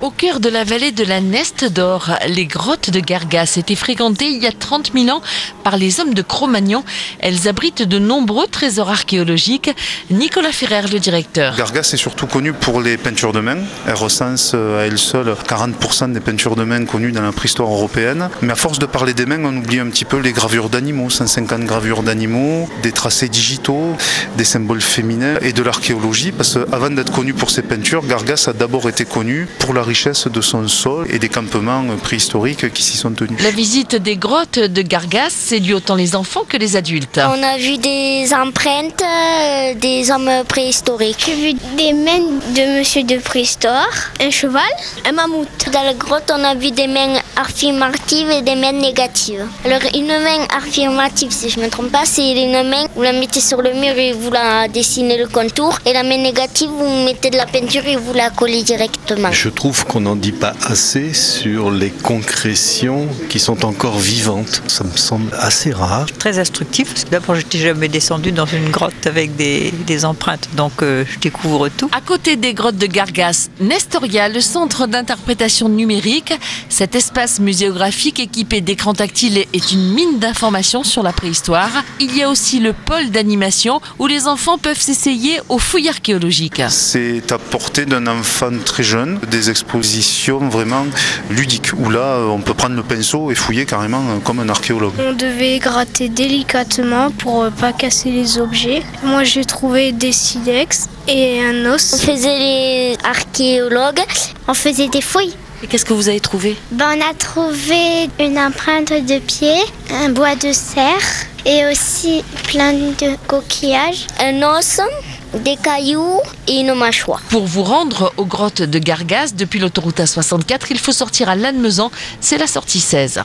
Au cœur de la vallée de la Neste d'Or, les grottes de Gargas étaient fréquentées il y a 30 000 ans par les hommes de Cro-Magnon. Elles abritent de nombreux trésors archéologiques. Nicolas Ferrer, le directeur. Gargas est surtout connu pour les peintures de main. Elle recense à elle seule 40% des peintures de main connues dans la préhistoire européenne. Mais à force de parler des mains, on oublie un petit peu les gravures d'animaux, 150 gravures d'animaux, des tracés digitaux, des symboles féminins et de l'archéologie. Parce qu'avant d'être connu pour ses peintures, Gargas a d'abord été connu pour la richesse de son sol et des campements préhistoriques qui s'y sont tenus. La visite des grottes de Gargas séduit autant les enfants que les adultes. On a vu des empreintes euh, des hommes préhistoriques. J'ai vu des mains de monsieur de préhistoire, un cheval, un mammouth. Dans la grotte, on a vu des mains affirmatives et des mains négatives. Alors une main affirmative, si je ne me trompe pas, c'est une main, vous la mettez sur le mur et vous la dessinez le contour. Et la main négative, vous mettez de la peinture et vous la collez directement. Je trouve qu'on n'en dit pas assez sur les concrétions qui sont encore vivantes. Ça me semble assez rare. Très instructif, parce que d'abord, j'étais jamais descendu dans une grotte avec des, des empreintes, donc euh, je découvre tout. À côté des grottes de Gargas, Nestoria, le centre d'interprétation numérique, cet espace muséographique équipé d'écrans tactiles est une mine d'informations sur la préhistoire. Il y a aussi le pôle d'animation où les enfants peuvent s'essayer aux fouilles archéologiques. C'est à portée d'un enfant très jeune, des expositions vraiment ludiques où là on peut prendre le pinceau et fouiller carrément comme un archéologue. On devait gratter délicatement pour euh, pas casser les objets. Moi j'ai trouvé des silex et un On os. faisait les archéologues, on faisait des fouilles. Et qu'est-ce que vous avez trouvé? Ben, on a trouvé une empreinte de pied, un bois de cerf et aussi plein de coquillages. Un os, des cailloux et une mâchoire. Pour vous rendre aux grottes de Gargas depuis l'autoroute A64, il faut sortir à Lannemezan, c'est la sortie 16.